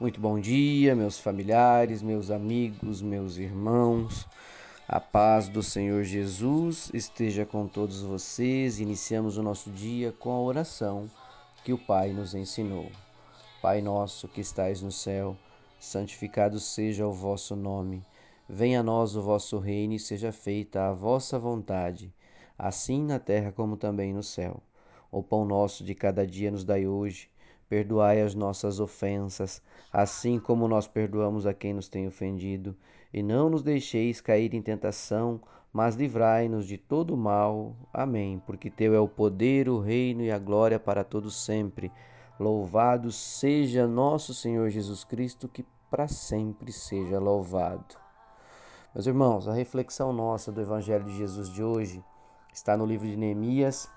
Muito bom dia, meus familiares, meus amigos, meus irmãos. A paz do Senhor Jesus esteja com todos vocês. Iniciamos o nosso dia com a oração que o Pai nos ensinou. Pai nosso que estais no céu, santificado seja o vosso nome. Venha a nós o vosso reino e seja feita a vossa vontade, assim na terra como também no céu. O pão nosso de cada dia nos dai hoje Perdoai as nossas ofensas, assim como nós perdoamos a quem nos tem ofendido, e não nos deixeis cair em tentação, mas livrai-nos de todo mal. Amém. Porque teu é o poder, o reino e a glória para todos sempre. Louvado seja nosso Senhor Jesus Cristo, que para sempre seja louvado. Meus irmãos, a reflexão nossa do Evangelho de Jesus de hoje está no livro de Neemias,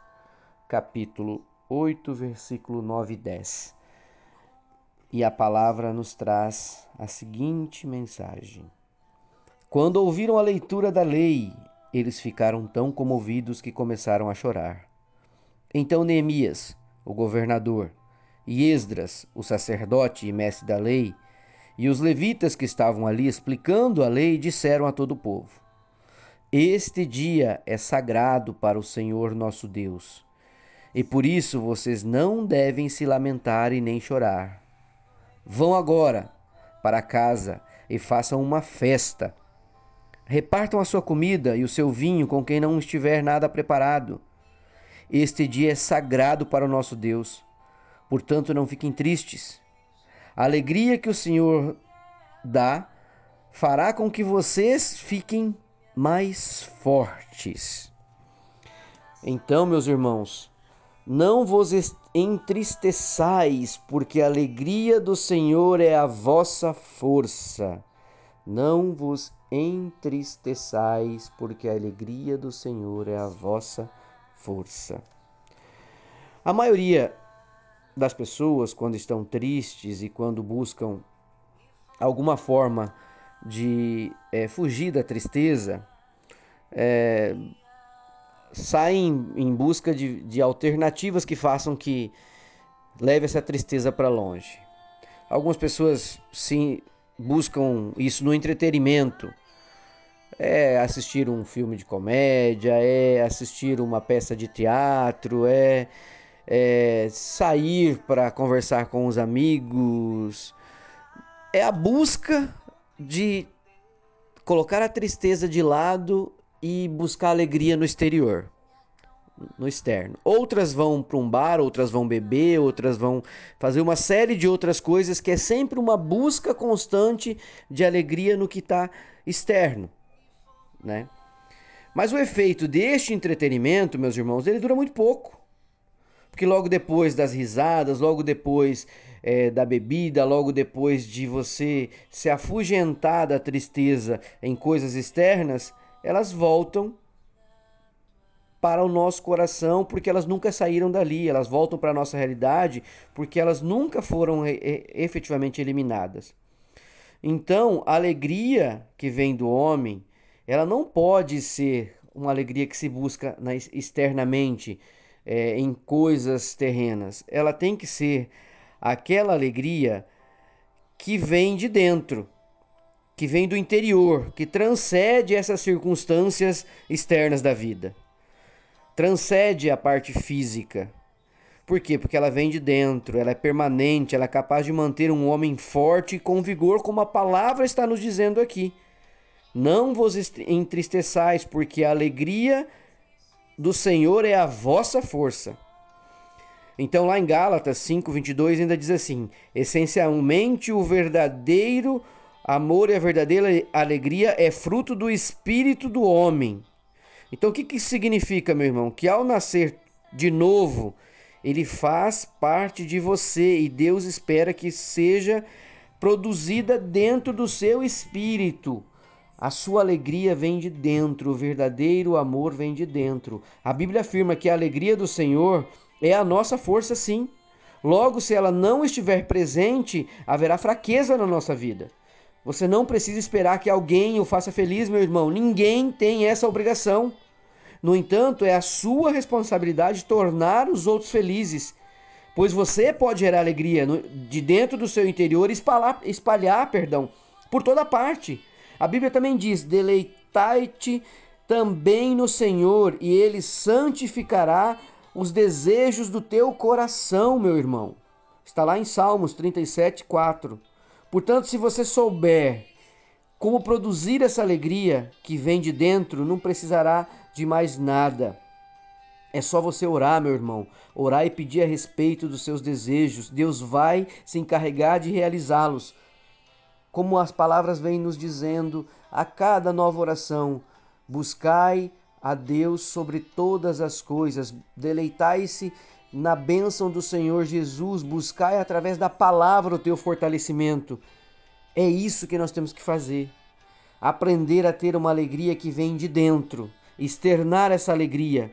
capítulo 8, versículo 9 e 10. E a palavra nos traz a seguinte mensagem: Quando ouviram a leitura da lei, eles ficaram tão comovidos que começaram a chorar. Então Neemias, o governador, e Esdras, o sacerdote e mestre da lei, e os levitas que estavam ali explicando a lei disseram a todo o povo: Este dia é sagrado para o Senhor nosso Deus e por isso vocês não devem se lamentar e nem chorar. Vão agora para casa e façam uma festa. Repartam a sua comida e o seu vinho com quem não estiver nada preparado. Este dia é sagrado para o nosso Deus, portanto não fiquem tristes. A alegria que o Senhor dá fará com que vocês fiquem mais fortes. Então, meus irmãos, não vos entristeçais, porque a alegria do Senhor é a vossa força. Não vos entristeçais, porque a alegria do Senhor é a vossa força. A maioria das pessoas, quando estão tristes e quando buscam alguma forma de é, fugir da tristeza, é, saem em busca de, de alternativas que façam que leve essa tristeza para longe. Algumas pessoas sim buscam isso no entretenimento. É assistir um filme de comédia, é assistir uma peça de teatro, é, é sair para conversar com os amigos. É a busca de colocar a tristeza de lado e buscar alegria no exterior, no externo. Outras vão para um bar, outras vão beber, outras vão fazer uma série de outras coisas que é sempre uma busca constante de alegria no que está externo, né? Mas o efeito deste entretenimento, meus irmãos, ele dura muito pouco. Porque logo depois das risadas, logo depois é, da bebida, logo depois de você se afugentar da tristeza em coisas externas, elas voltam para o nosso coração porque elas nunca saíram dali, elas voltam para a nossa realidade porque elas nunca foram efetivamente eliminadas. Então, a alegria que vem do homem, ela não pode ser uma alegria que se busca externamente, é, em coisas terrenas. Ela tem que ser aquela alegria que vem de dentro, que vem do interior, que transcende essas circunstâncias externas da vida. Transcende a parte física. Por quê? Porque ela vem de dentro, ela é permanente, ela é capaz de manter um homem forte e com vigor, como a palavra está nos dizendo aqui. Não vos entristeçais, porque a alegria do Senhor é a vossa força. Então, lá em Gálatas 5:22 ainda diz assim: essencialmente o verdadeiro Amor e a verdadeira alegria é fruto do espírito do homem. Então, o que, que significa, meu irmão? Que ao nascer de novo, ele faz parte de você e Deus espera que seja produzida dentro do seu espírito. A sua alegria vem de dentro, o verdadeiro amor vem de dentro. A Bíblia afirma que a alegria do Senhor é a nossa força, sim. Logo, se ela não estiver presente, haverá fraqueza na nossa vida. Você não precisa esperar que alguém o faça feliz, meu irmão. Ninguém tem essa obrigação. No entanto, é a sua responsabilidade tornar os outros felizes, pois você pode gerar alegria de dentro do seu interior e espalhar, espalhar perdão, por toda parte. A Bíblia também diz: deleitai-te também no Senhor, e Ele santificará os desejos do teu coração, meu irmão. Está lá em Salmos 37, 4. Portanto, se você souber como produzir essa alegria que vem de dentro, não precisará de mais nada. É só você orar, meu irmão. Orar e pedir a respeito dos seus desejos. Deus vai se encarregar de realizá-los. Como as palavras vêm nos dizendo a cada nova oração: buscai a Deus sobre todas as coisas, deleitai-se na bênção do Senhor Jesus, buscai através da palavra o teu fortalecimento. É isso que nós temos que fazer. Aprender a ter uma alegria que vem de dentro, externar essa alegria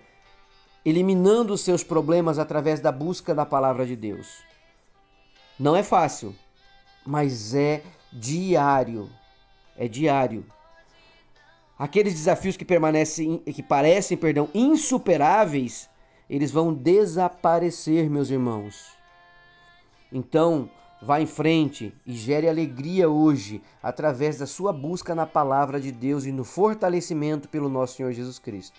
eliminando os seus problemas através da busca da palavra de Deus. Não é fácil, mas é diário. É diário. Aqueles desafios que permanecem, que parecem, perdão, insuperáveis, eles vão desaparecer, meus irmãos. Então, vá em frente e gere alegria hoje através da sua busca na palavra de Deus e no fortalecimento pelo nosso Senhor Jesus Cristo.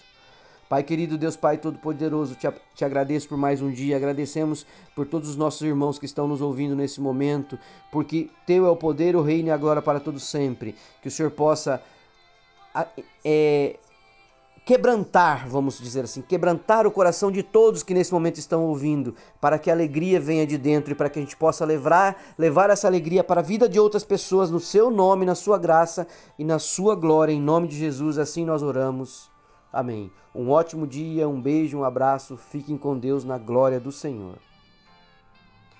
Pai querido, Deus Pai Todo-Poderoso, te, te agradeço por mais um dia, agradecemos por todos os nossos irmãos que estão nos ouvindo nesse momento, porque Teu é o poder, o reino e a glória para todos sempre. Que o Senhor possa é, quebrantar, vamos dizer assim, quebrantar o coração de todos que nesse momento estão ouvindo, para que a alegria venha de dentro e para que a gente possa levar, levar essa alegria para a vida de outras pessoas no Seu nome, na Sua graça e na Sua glória. Em nome de Jesus, assim nós oramos. Amém. Um ótimo dia, um beijo, um abraço. Fiquem com Deus na glória do Senhor.